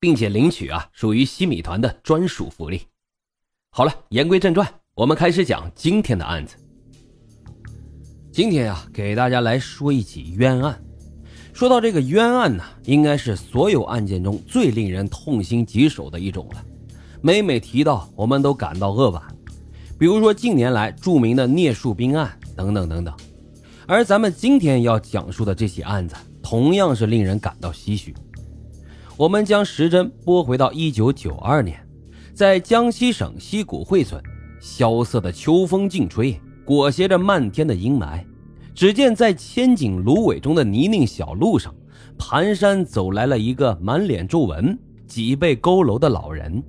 并且领取啊，属于西米团的专属福利。好了，言归正传，我们开始讲今天的案子。今天呀，给大家来说一起冤案。说到这个冤案呢，应该是所有案件中最令人痛心疾首的一种了。每每提到，我们都感到扼腕。比如说近年来著名的聂树斌案等等等等。而咱们今天要讲述的这起案子，同样是令人感到唏嘘。我们将时针拨回到一九九二年，在江西省西谷汇村，萧瑟的秋风劲吹，裹挟着漫天的阴霾。只见在千景芦苇中的泥泞小路上，蹒跚走来了一个满脸皱纹、脊背佝偻的老人。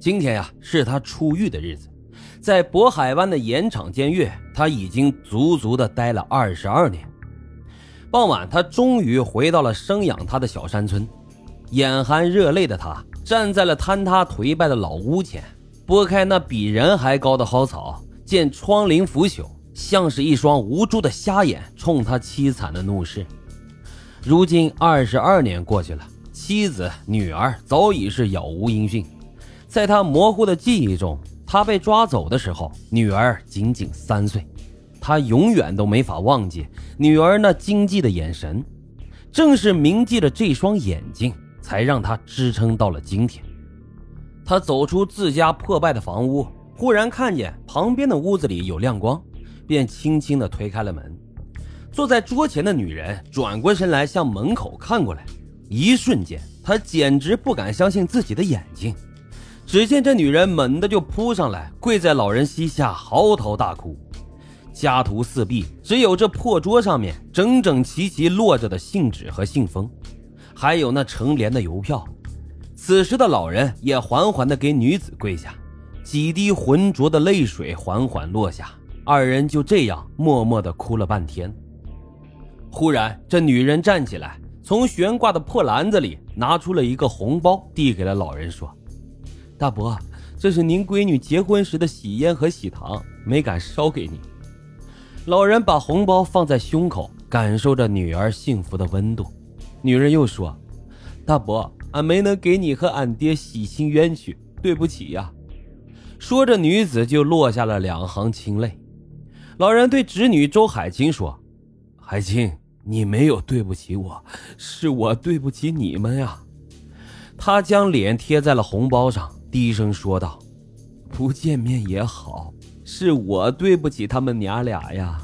今天呀，是他出狱的日子，在渤海湾的盐场监狱，他已经足足的待了二十二年。傍晚，他终于回到了生养他的小山村。眼含热泪的他站在了坍塌颓败的老屋前，拨开那比人还高的蒿草，见窗棂腐朽，像是一双无助的瞎眼，冲他凄惨的怒视。如今二十二年过去了，妻子女儿早已是杳无音讯。在他模糊的记忆中，他被抓走的时候，女儿仅仅三岁。他永远都没法忘记女儿那惊悸的眼神，正是铭记着这双眼睛。才让他支撑到了今天。他走出自家破败的房屋，忽然看见旁边的屋子里有亮光，便轻轻地推开了门。坐在桌前的女人转过身来向门口看过来，一瞬间，他简直不敢相信自己的眼睛。只见这女人猛地就扑上来，跪在老人膝下嚎啕大哭。家徒四壁，只有这破桌上面整整齐齐落着的信纸和信封。还有那成联的邮票，此时的老人也缓缓地给女子跪下，几滴浑浊的泪水缓缓落下，二人就这样默默地哭了半天。忽然，这女人站起来，从悬挂的破篮子里拿出了一个红包，递给了老人，说：“大伯，这是您闺女结婚时的喜烟和喜糖，没敢烧给你。”老人把红包放在胸口，感受着女儿幸福的温度。女人又说：“大伯，俺没能给你和俺爹洗清冤屈，对不起呀。”说着，女子就落下了两行清泪。老人对侄女周海清说：“海清，你没有对不起我，是我对不起你们呀。”他将脸贴在了红包上，低声说道：“不见面也好，是我对不起他们娘俩呀。”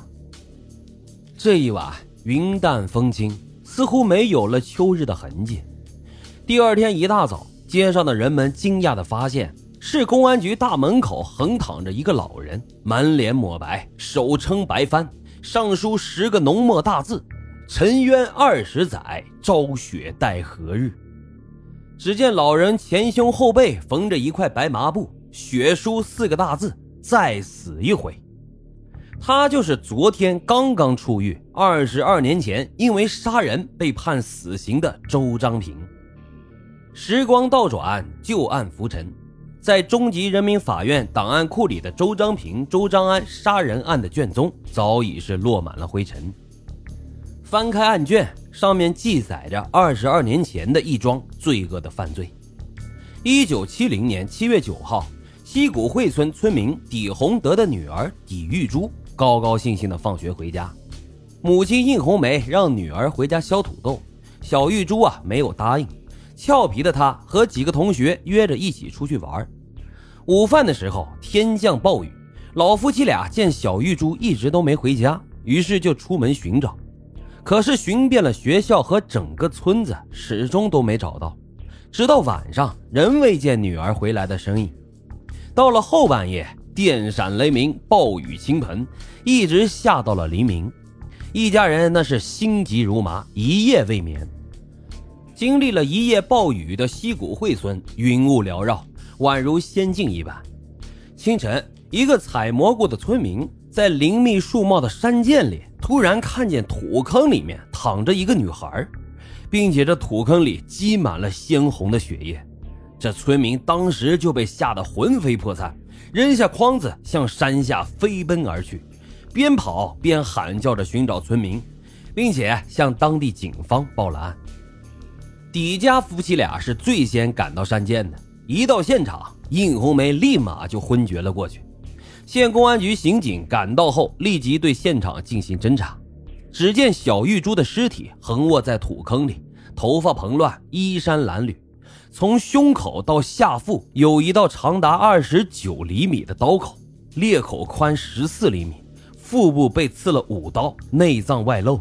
这一晚，云淡风轻。似乎没有了秋日的痕迹。第二天一大早，街上的人们惊讶地发现，市公安局大门口横躺着一个老人，满脸抹白，手撑白帆，上书十个浓墨大字：“沉冤二十载，昭雪待何日？”只见老人前胸后背缝着一块白麻布，血书四个大字：“再死一回。”他就是昨天刚刚出狱，二十二年前因为杀人被判死刑的周章平。时光倒转，旧案浮沉，在中级人民法院档案库里的周章平、周章安杀人案的卷宗早已是落满了灰尘。翻开案卷，上面记载着二十二年前的一桩罪恶的犯罪。一九七零年七月九号，西谷会村村民狄洪德的女儿狄玉珠。高高兴兴的放学回家，母亲应红梅让女儿回家削土豆，小玉珠啊没有答应。俏皮的她和几个同学约着一起出去玩。午饭的时候，天降暴雨，老夫妻俩见小玉珠一直都没回家，于是就出门寻找。可是寻遍了学校和整个村子，始终都没找到。直到晚上，仍未见女儿回来的身影。到了后半夜。电闪雷鸣，暴雨倾盆，一直下到了黎明。一家人那是心急如麻，一夜未眠。经历了一夜暴雨的溪谷汇村，云雾缭绕，宛如仙境一般。清晨，一个采蘑菇的村民在林密树茂的山涧里，突然看见土坑里面躺着一个女孩，并且这土坑里积满了鲜红的血液。这村民当时就被吓得魂飞魄散，扔下筐子向山下飞奔而去，边跑边喊叫着寻找村民，并且向当地警方报了案。底家夫妻俩是最先赶到山涧的，一到现场，应红梅立马就昏厥了过去。县公安局刑警赶到后，立即对现场进行侦查。只见小玉珠的尸体横卧在土坑里，头发蓬乱，衣衫褴褛。从胸口到下腹有一道长达二十九厘米的刀口，裂口宽十四厘米，腹部被刺了五刀，内脏外露。